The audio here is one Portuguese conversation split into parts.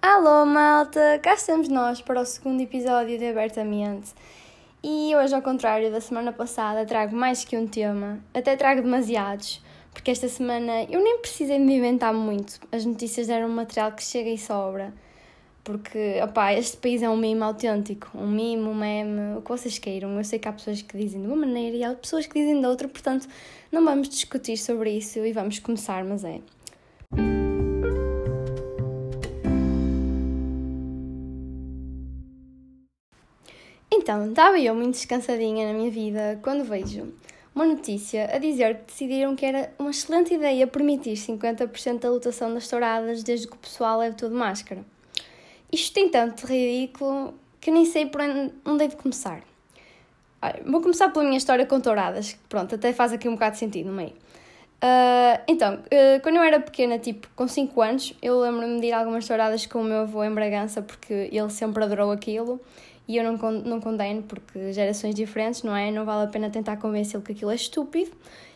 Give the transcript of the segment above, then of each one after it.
Alô malta, cá estamos nós para o segundo episódio de Abertamente. E hoje, ao contrário da semana passada, trago mais que um tema, até trago demasiados, porque esta semana eu nem precisei me inventar muito. As notícias eram um material que chega e sobra. Porque, opá, este país é um mimo autêntico, um mimo, um meme, o que vocês queiram. Eu sei que há pessoas que dizem de uma maneira e há pessoas que dizem de outra, portanto, não vamos discutir sobre isso e vamos começar, mas é. Então, estava eu muito descansadinha na minha vida quando vejo uma notícia a dizer que decidiram que era uma excelente ideia permitir 50% da lotação das touradas desde que o pessoal leve tudo máscara. Isto tem tanto ridículo que nem sei por onde é de começar. vou começar pela minha história com touradas, que pronto, até faz aqui um bocado de sentido no meio. Uh, então, uh, quando eu era pequena, tipo com 5 anos, eu lembro-me de ir algumas touradas com o meu avô em Bragança, porque ele sempre adorou aquilo e eu não, não condeno, porque gerações diferentes, não é? Não vale a pena tentar convencê-lo que aquilo é estúpido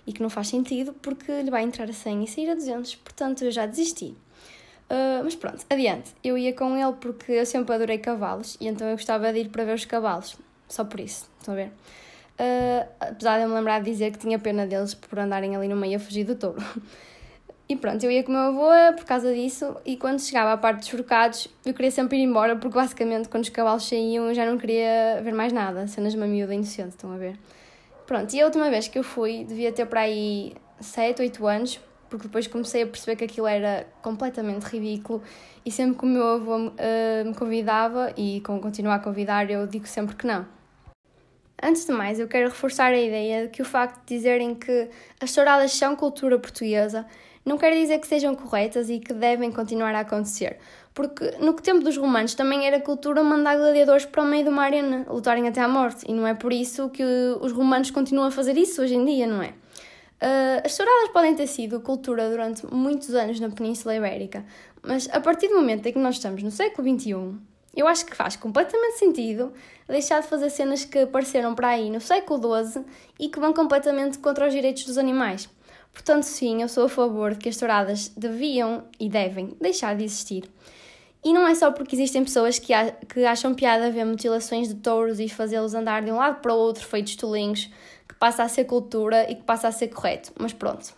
e que não faz sentido, porque lhe vai entrar a 100 e sair a 200, portanto eu já desisti. Uh, mas pronto, adiante. Eu ia com ele porque eu sempre adorei cavalos e então eu gostava de ir para ver os cavalos. Só por isso, estão a ver? Uh, apesar de eu me lembrar de dizer que tinha pena deles por andarem ali no meio a fugir do touro. E pronto, eu ia com o meu avô por causa disso e quando chegava à parte dos forcados eu queria sempre ir embora porque basicamente quando os cavalos saíam eu já não queria ver mais nada, cenas de uma miúda inocente, estão a ver? Pronto, e a última vez que eu fui devia ter para aí 7, 8 anos porque depois comecei a perceber que aquilo era completamente ridículo e sempre que o meu avô uh, me convidava e como continuar a convidar eu digo sempre que não. Antes de mais, eu quero reforçar a ideia de que o facto de dizerem que as touradas são cultura portuguesa não quer dizer que sejam corretas e que devem continuar a acontecer, porque no tempo dos romanos também era cultura mandar gladiadores para o meio de uma arena lutarem até à morte, e não é por isso que os romanos continuam a fazer isso hoje em dia, não é? Uh, as touradas podem ter sido cultura durante muitos anos na Península Ibérica, mas a partir do momento em que nós estamos no século XXI, eu acho que faz completamente sentido deixar de fazer cenas que apareceram para aí no século XII e que vão completamente contra os direitos dos animais. Portanto, sim, eu sou a favor de que as touradas deviam e devem deixar de existir. E não é só porque existem pessoas que, acham piada ver mutilações de touros e fazê-los andar de um lado para o outro feitos tolinhos passa a ser cultura e que passa a ser correto, mas pronto.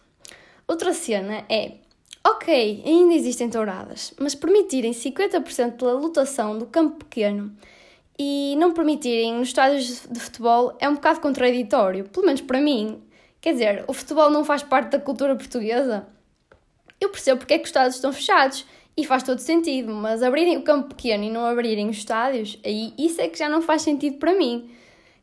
Outra cena é, ok, ainda existem touradas, mas permitirem 50% da lotação do campo pequeno e não permitirem nos estádios de futebol é um bocado contraditório, pelo menos para mim. Quer dizer, o futebol não faz parte da cultura portuguesa? Eu percebo porque é que os estádios estão fechados e faz todo sentido, mas abrirem o campo pequeno e não abrirem os estádios, aí isso é que já não faz sentido para mim.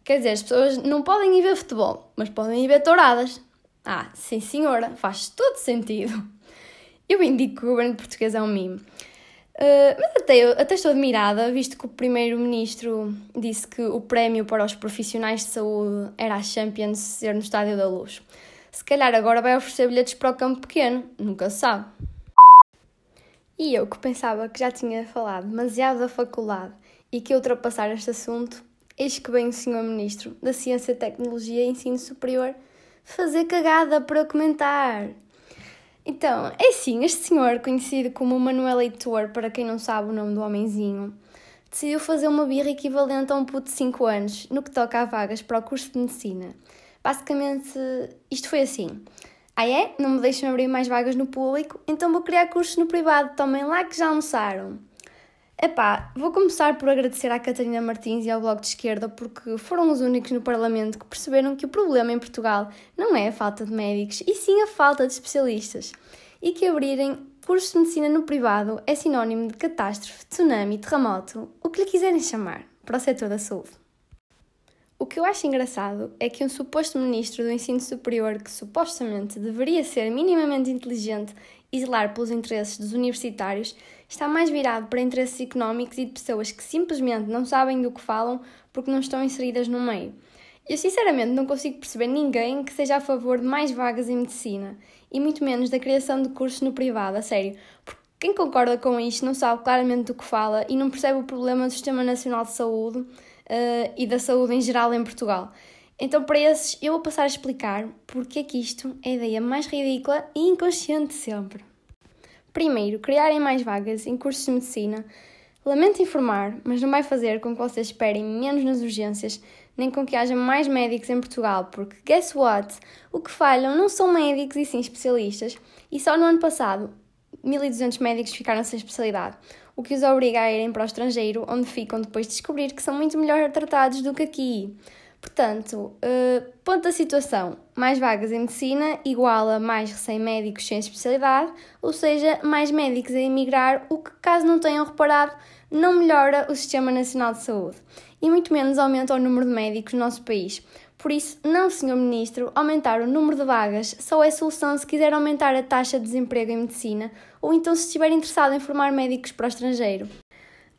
Quer dizer, as pessoas não podem ir ver futebol, mas podem ir ver touradas. Ah, sim senhora, faz todo sentido. Eu indico que o governo português é um mimo. Uh, mas até, até estou admirada, visto que o primeiro-ministro disse que o prémio para os profissionais de saúde era a Champions ser no Estádio da Luz. Se calhar agora vai oferecer bilhetes para o campo pequeno, nunca se sabe. E eu que pensava que já tinha falado demasiado da faculdade e que ia ultrapassar este assunto, Eis que vem o Sr. Ministro da Ciência, Tecnologia e Ensino Superior fazer cagada para comentar. Então, é assim, este senhor, conhecido como Manuel Heitor, para quem não sabe o nome do homenzinho, decidiu fazer uma birra equivalente a um puto de 5 anos no que toca a vagas para o curso de Medicina. Basicamente, isto foi assim. Ah é? Não me deixam abrir mais vagas no público? Então vou criar cursos no privado, tomem lá que já almoçaram. Epá, vou começar por agradecer à Catarina Martins e ao Bloco de Esquerda porque foram os únicos no Parlamento que perceberam que o problema em Portugal não é a falta de médicos e sim a falta de especialistas e que abrirem cursos de medicina no privado é sinónimo de catástrofe, tsunami, terremoto, o que lhe quiserem chamar, para o setor da saúde. O que eu acho engraçado é que um suposto ministro do ensino superior que supostamente deveria ser minimamente inteligente e zelar pelos interesses dos universitários está mais virado para interesses económicos e de pessoas que simplesmente não sabem do que falam porque não estão inseridas no meio. Eu sinceramente não consigo perceber ninguém que seja a favor de mais vagas em medicina e muito menos da criação de cursos no privado, a sério, porque quem concorda com isto não sabe claramente do que fala e não percebe o problema do Sistema Nacional de Saúde uh, e da saúde em geral em Portugal. Então, para esses, eu vou passar a explicar porque é que isto é a ideia mais ridícula e inconsciente sempre. Primeiro, criarem mais vagas em cursos de medicina. Lamento informar, mas não vai fazer com que vocês esperem menos nas urgências, nem com que haja mais médicos em Portugal, porque guess what? O que falham não são médicos e sim especialistas, e só no ano passado 1.200 médicos ficaram sem especialidade, o que os obriga a irem para o estrangeiro, onde ficam depois de descobrir que são muito melhor tratados do que aqui. Portanto, uh, ponto da situação: mais vagas em medicina igual a mais recém-médicos sem especialidade, ou seja, mais médicos a emigrar, o que, caso não tenham reparado, não melhora o Sistema Nacional de Saúde e muito menos aumenta o número de médicos no nosso país. Por isso, não, Sr. Ministro, aumentar o número de vagas só é solução se quiser aumentar a taxa de desemprego em medicina ou então se estiver interessado em formar médicos para o estrangeiro.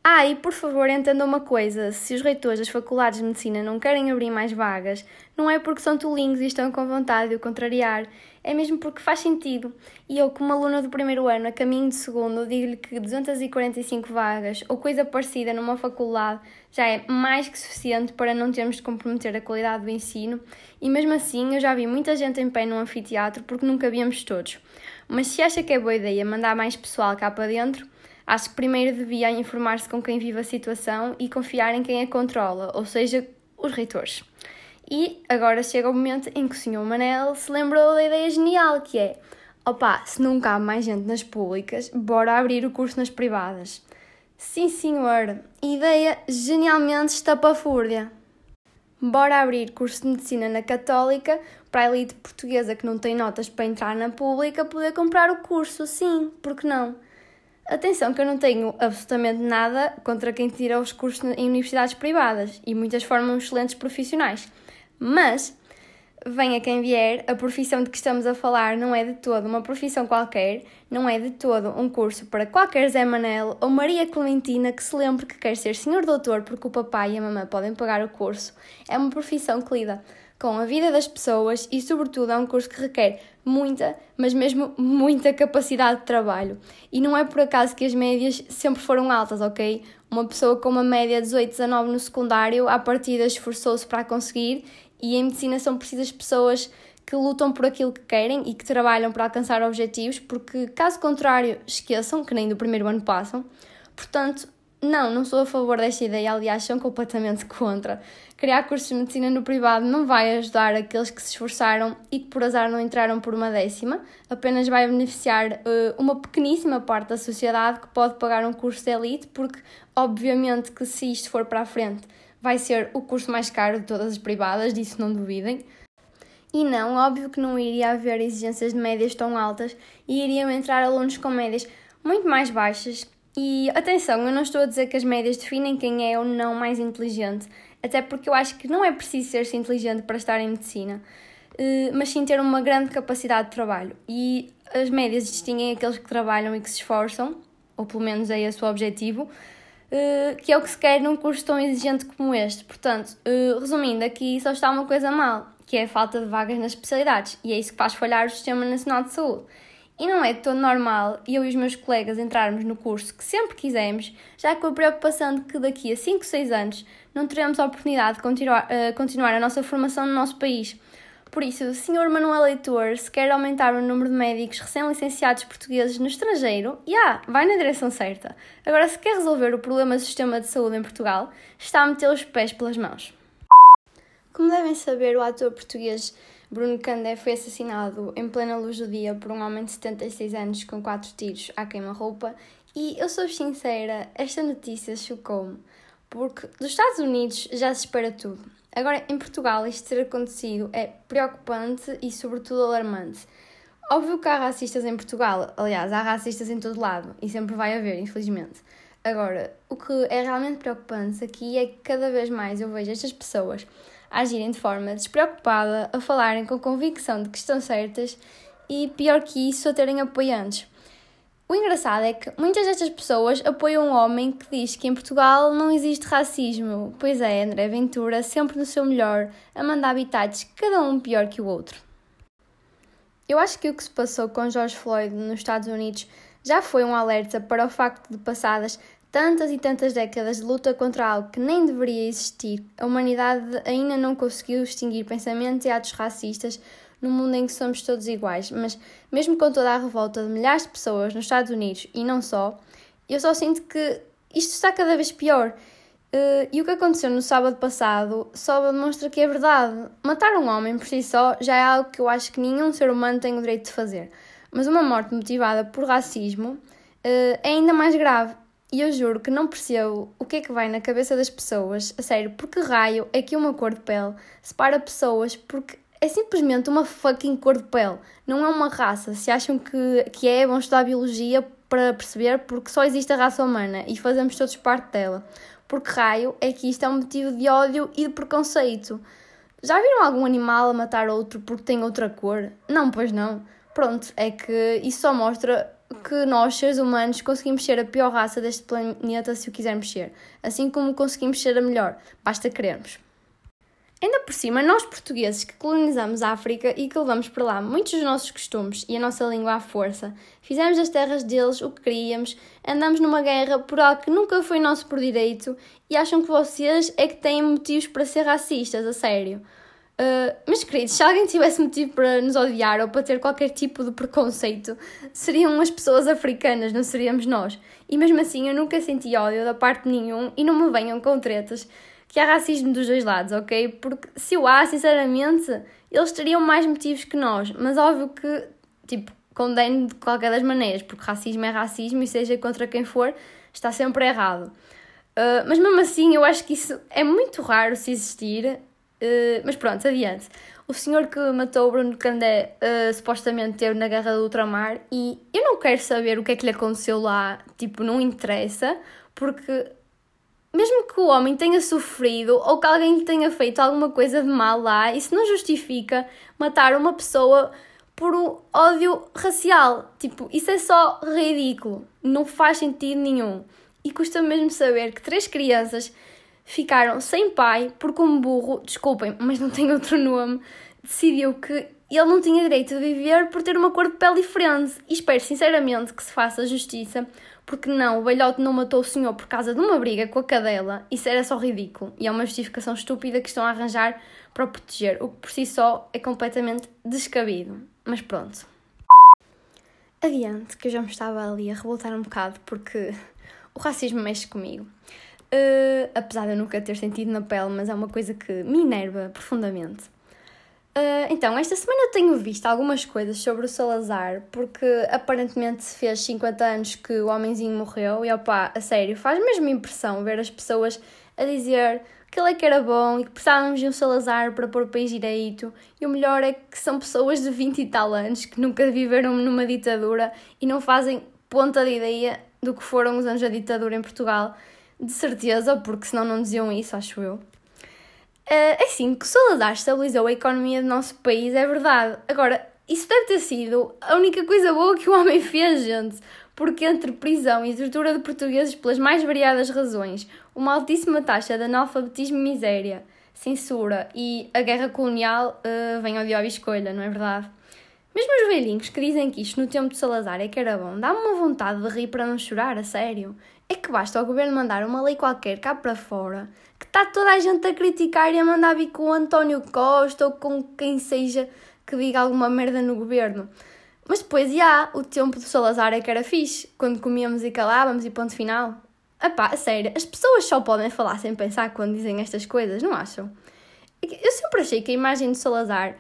Ah, e por favor entenda uma coisa: se os reitores das faculdades de medicina não querem abrir mais vagas, não é porque são tolinhos e estão com vontade de o contrariar, é mesmo porque faz sentido. E eu, como aluna do primeiro ano, a caminho de segundo, digo-lhe que 245 vagas ou coisa parecida numa faculdade já é mais que suficiente para não termos de comprometer a qualidade do ensino, e mesmo assim eu já vi muita gente em pé no anfiteatro porque nunca víamos todos. Mas se acha que é boa ideia mandar mais pessoal cá para dentro, Acho que primeiro devia informar-se com quem vive a situação e confiar em quem a controla, ou seja, os reitores. E agora chega o momento em que o Sr. Manel se lembrou da ideia genial que é: opá, se não cabe mais gente nas públicas, bora abrir o curso nas privadas. Sim, senhor, ideia genialmente estapafúrdia. Bora abrir curso de medicina na Católica para a elite portuguesa que não tem notas para entrar na pública poder comprar o curso, sim, porque não? Atenção que eu não tenho absolutamente nada contra quem tira os cursos em universidades privadas e muitas formam excelentes profissionais. Mas, venha quem vier, a profissão de que estamos a falar não é de todo uma profissão qualquer, não é de todo um curso para qualquer Zé Manel ou Maria Clementina que se lembre que quer ser senhor doutor porque o papai e a mamãe podem pagar o curso. É uma profissão que lida com a vida das pessoas e, sobretudo, é um curso que requer muita, mas mesmo muita capacidade de trabalho. E não é por acaso que as médias sempre foram altas, ok? Uma pessoa com uma média de 18, 19 no secundário, à partida esforçou-se para conseguir, e em medicina são precisas pessoas que lutam por aquilo que querem e que trabalham para alcançar objetivos, porque caso contrário, esqueçam que nem do primeiro ano passam. Portanto, não, não sou a favor desta ideia, aliás, sou completamente contra. Criar cursos de medicina no privado não vai ajudar aqueles que se esforçaram e que por azar não entraram por uma décima, apenas vai beneficiar uh, uma pequeníssima parte da sociedade que pode pagar um curso de elite, porque, obviamente, que se isto for para a frente, vai ser o curso mais caro de todas as privadas, disso não duvidem. E não, óbvio que não iria haver exigências de médias tão altas e iriam entrar alunos com médias muito mais baixas e atenção, eu não estou a dizer que as médias definem quem é ou não mais inteligente, até porque eu acho que não é preciso ser-se inteligente para estar em medicina, eh, mas sim ter uma grande capacidade de trabalho. E as médias distinguem aqueles que trabalham e que se esforçam, ou pelo menos é esse o objetivo, eh, que é o que se quer num curso tão exigente como este. Portanto, eh, resumindo, aqui só está uma coisa mal, que é a falta de vagas nas especialidades, e é isso que faz falhar o Sistema Nacional de Saúde. E não é de todo normal eu e os meus colegas entrarmos no curso que sempre quisemos, já com a preocupação de que daqui a 5, 6 anos não teremos a oportunidade de continuar, uh, continuar a nossa formação no nosso país. Por isso, Sr. Manuel Leitor, se quer aumentar o número de médicos recém-licenciados portugueses no estrangeiro, já, yeah, vai na direção certa. Agora, se quer resolver o problema do sistema de saúde em Portugal, está a meter os pés pelas mãos. Como devem saber, o ator português Bruno Candé foi assassinado em plena luz do dia por um homem de 76 anos com quatro tiros à queima-roupa e eu sou sincera, esta notícia chocou-me, porque dos Estados Unidos já se espera tudo. Agora, em Portugal, isto ter acontecido é preocupante e, sobretudo, alarmante. Óbvio que há racistas em Portugal, aliás, há racistas em todo lado e sempre vai haver, infelizmente. Agora, o que é realmente preocupante aqui é que cada vez mais eu vejo estas pessoas agirem de forma despreocupada, a falarem com convicção de que estão certas e, pior que isso, a terem apoiantes. O engraçado é que muitas destas pessoas apoiam um homem que diz que em Portugal não existe racismo. Pois é, André Ventura, sempre no seu melhor, a mandar habitats, cada um pior que o outro. Eu acho que o que se passou com George Floyd nos Estados Unidos já foi um alerta para o facto de, passadas tantas e tantas décadas de luta contra algo que nem deveria existir, a humanidade ainda não conseguiu extinguir pensamentos e atos racistas num mundo em que somos todos iguais. Mas, mesmo com toda a revolta de milhares de pessoas nos Estados Unidos e não só, eu só sinto que isto está cada vez pior. Uh, e o que aconteceu no sábado passado só demonstra que é verdade. Matar um homem por si só já é algo que eu acho que nenhum ser humano tem o direito de fazer. Mas uma morte motivada por racismo uh, é ainda mais grave. E eu juro que não percebo o que é que vai na cabeça das pessoas. A sério, porque raio é que uma cor de pele separa pessoas porque é simplesmente uma fucking cor de pele. Não é uma raça. Se acham que, que é, vão estudar biologia para perceber porque só existe a raça humana e fazemos todos parte dela. Porque raio é que isto é um motivo de ódio e de preconceito. Já viram algum animal a matar outro porque tem outra cor? Não, pois não. Pronto, é que isso só mostra que nós, seres humanos, conseguimos ser a pior raça deste planeta se o quisermos ser. Assim como conseguimos ser a melhor. Basta querermos. Ainda por cima, nós portugueses que colonizamos a África e que levamos para lá muitos dos nossos costumes e a nossa língua à força, fizemos das terras deles o que queríamos, andamos numa guerra por algo que nunca foi nosso por direito e acham que vocês é que têm motivos para ser racistas, a sério. Uh, meus queridos, se alguém tivesse motivo para nos odiar ou para ter qualquer tipo de preconceito, seriam as pessoas africanas, não seríamos nós. E mesmo assim, eu nunca senti ódio da parte nenhum e não me venham com tretas que há racismo dos dois lados, ok? Porque se o há, sinceramente, eles teriam mais motivos que nós, mas óbvio que, tipo, condeno de qualquer das maneiras, porque racismo é racismo e seja contra quem for, está sempre errado. Uh, mas mesmo assim, eu acho que isso é muito raro se existir. Uh, mas pronto, adiante. O senhor que matou o Bruno Candé uh, supostamente teve na Guerra do Ultramar e eu não quero saber o que é que lhe aconteceu lá, tipo, não interessa, porque mesmo que o homem tenha sofrido ou que alguém lhe tenha feito alguma coisa de mal lá, isso não justifica matar uma pessoa por um ódio racial. Tipo, isso é só ridículo. Não faz sentido nenhum. E custa mesmo saber que três crianças ficaram sem pai porque um burro, desculpem, mas não tem outro nome, decidiu que ele não tinha direito de viver por ter uma cor de pele diferente. E espero sinceramente que se faça justiça porque não, o velhote não matou o senhor por causa de uma briga com a cadela, isso era só ridículo e é uma justificação estúpida que estão a arranjar para o proteger, o que por si só é completamente descabido. Mas pronto. Adiante, que eu já me estava ali a revoltar um bocado porque o racismo mexe comigo. Uh, apesar de eu nunca ter sentido na pele, mas é uma coisa que me enerva profundamente. Uh, então, esta semana eu tenho visto algumas coisas sobre o Salazar, porque aparentemente se fez 50 anos que o homenzinho morreu, e opá, a sério, faz mesmo impressão ver as pessoas a dizer que ele é que era bom e que precisávamos de um Salazar para pôr o país direito, e o melhor é que são pessoas de 20 e tal anos que nunca viveram numa ditadura e não fazem ponta de ideia do que foram os anos da ditadura em Portugal, de certeza, porque senão não diziam isso, acho eu. Uh, assim, que Salazar estabilizou a economia do nosso país é verdade. Agora, isso deve ter sido a única coisa boa que o homem fez, gente. Porque entre prisão e tortura de portugueses pelas mais variadas razões, uma altíssima taxa de analfabetismo e miséria, censura e a guerra colonial uh, vem ao diabo escolha, não é verdade? Mesmo os velhinhos que dizem que isto no tempo de Salazar é que era bom, dá-me uma vontade de rir para não chorar, a sério. É que basta o governo mandar uma lei qualquer cá para fora que está toda a gente a criticar e a mandar vir com o António Costa ou com quem seja que diga alguma merda no governo. Mas depois, já, o tempo do Salazar é que era fixe, quando comíamos e calávamos e ponto final. Epá, a sério, as pessoas só podem falar sem pensar quando dizem estas coisas, não acham? Eu sempre achei que a imagem do Salazar,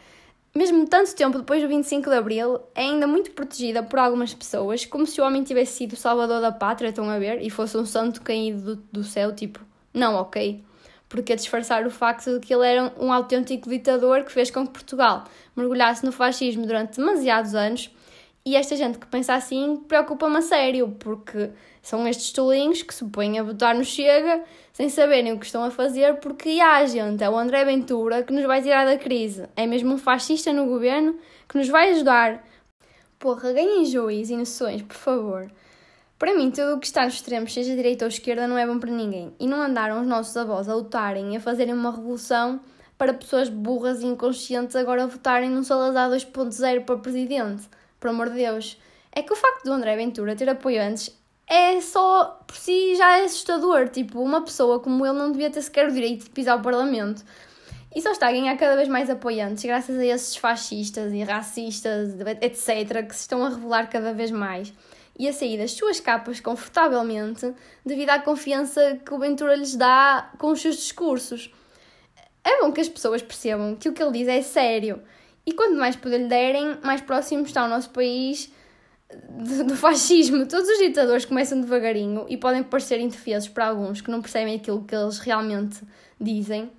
mesmo tanto tempo depois do 25 de Abril, é ainda muito protegida por algumas pessoas, como se o homem tivesse sido o salvador da pátria, estão a ver, e fosse um santo caído do, do céu, tipo, não, ok porque a disfarçar o facto de que ele era um autêntico ditador que fez com que Portugal mergulhasse no fascismo durante demasiados anos. E esta gente que pensa assim preocupa-me a sério, porque são estes tolinhos que se põem a votar no Chega sem saberem o que estão a fazer, porque há gente, é o André Ventura que nos vai tirar da crise. É mesmo um fascista no governo que nos vai ajudar. Porra, ganhem juiz e noções, por favor. Para mim, tudo o que está nos extremos, seja direita ou esquerda, não é bom para ninguém. E não andaram os nossos avós a lutarem e a fazerem uma revolução para pessoas burras e inconscientes agora votarem num Salazar 2.0 para presidente. Por amor de Deus. É que o facto do André Ventura ter apoiantes é só por si já é assustador. Tipo, uma pessoa como ele não devia ter sequer o direito de pisar o Parlamento. E só está a ganhar cada vez mais apoiantes, graças a esses fascistas e racistas, etc., que se estão a revelar cada vez mais e a sair das suas capas confortavelmente devido à confiança que o Ventura lhes dá com os seus discursos. É bom que as pessoas percebam que o que ele diz é sério e quanto mais poder lhe derem, mais próximo está o nosso país do fascismo. Todos os ditadores começam devagarinho e podem parecer indefesos para alguns que não percebem aquilo que eles realmente dizem.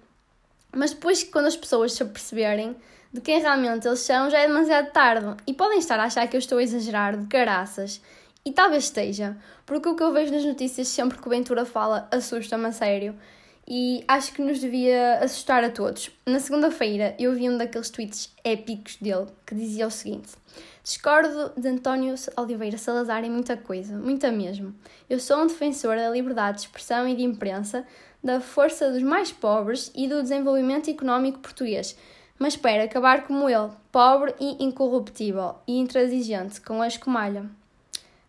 Mas depois, quando as pessoas se aperceberem de quem realmente eles são, já é demasiado tarde e podem estar a achar que eu estou a exagerar de caraças. E talvez esteja, porque o que eu vejo nas notícias sempre que o Ventura fala assusta-me a sério e acho que nos devia assustar a todos. Na segunda-feira eu vi um daqueles tweets épicos dele que dizia o seguinte: Discordo de António Oliveira Salazar em muita coisa, muita mesmo. Eu sou um defensor da liberdade de expressão e de imprensa, da força dos mais pobres e do desenvolvimento económico português, mas espero acabar como ele, pobre e incorruptível e intransigente, com a escumalha.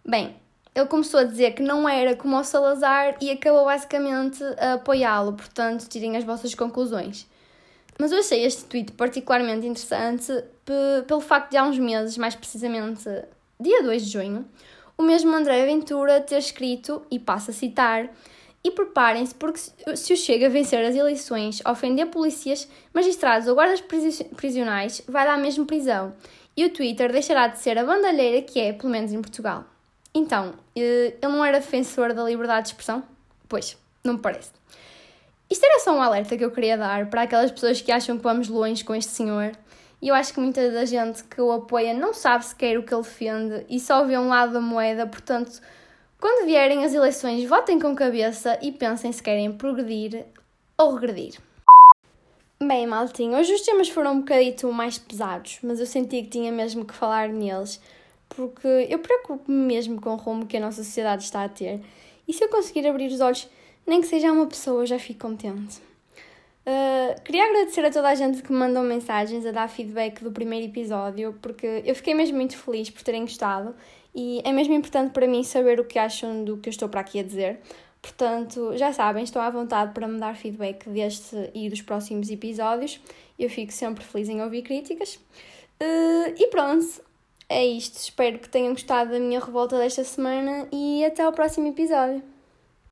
Bem, ele começou a dizer que não era como o Salazar e acabou basicamente a apoiá-lo, portanto, tirem as vossas conclusões. Mas eu achei este tweet particularmente interessante pelo facto de há uns meses, mais precisamente dia 2 de junho, o mesmo André Ventura ter escrito, e passo a citar, e preparem-se porque se o Chega a vencer as eleições, ofender polícias, magistrados ou guardas prisionais, vai dar mesmo prisão. E o Twitter deixará de ser a bandalheira que é, pelo menos em Portugal. Então, eh, ele não era defensor da liberdade de expressão? Pois, não me parece. Isto era só um alerta que eu queria dar para aquelas pessoas que acham que vamos longe com este senhor. E eu acho que muita da gente que o apoia não sabe sequer o que ele defende e só vê um lado da moeda, portanto, quando vierem as eleições, votem com cabeça e pensem se querem progredir ou regredir. Bem, maltinho, hoje os temas foram um bocadito mais pesados, mas eu senti que tinha mesmo que falar neles porque eu preocupo-me mesmo com o rumo que a nossa sociedade está a ter. E se eu conseguir abrir os olhos, nem que seja uma pessoa, já fico contente. Uh, queria agradecer a toda a gente que me mandou mensagens a dar feedback do primeiro episódio, porque eu fiquei mesmo muito feliz por terem gostado e é mesmo importante para mim saber o que acham do que eu estou para aqui a dizer. Portanto, já sabem, estão à vontade para me dar feedback deste e dos próximos episódios. Eu fico sempre feliz em ouvir críticas. Uh, e pronto, é isto. Espero que tenham gostado da minha revolta desta semana e até ao próximo episódio.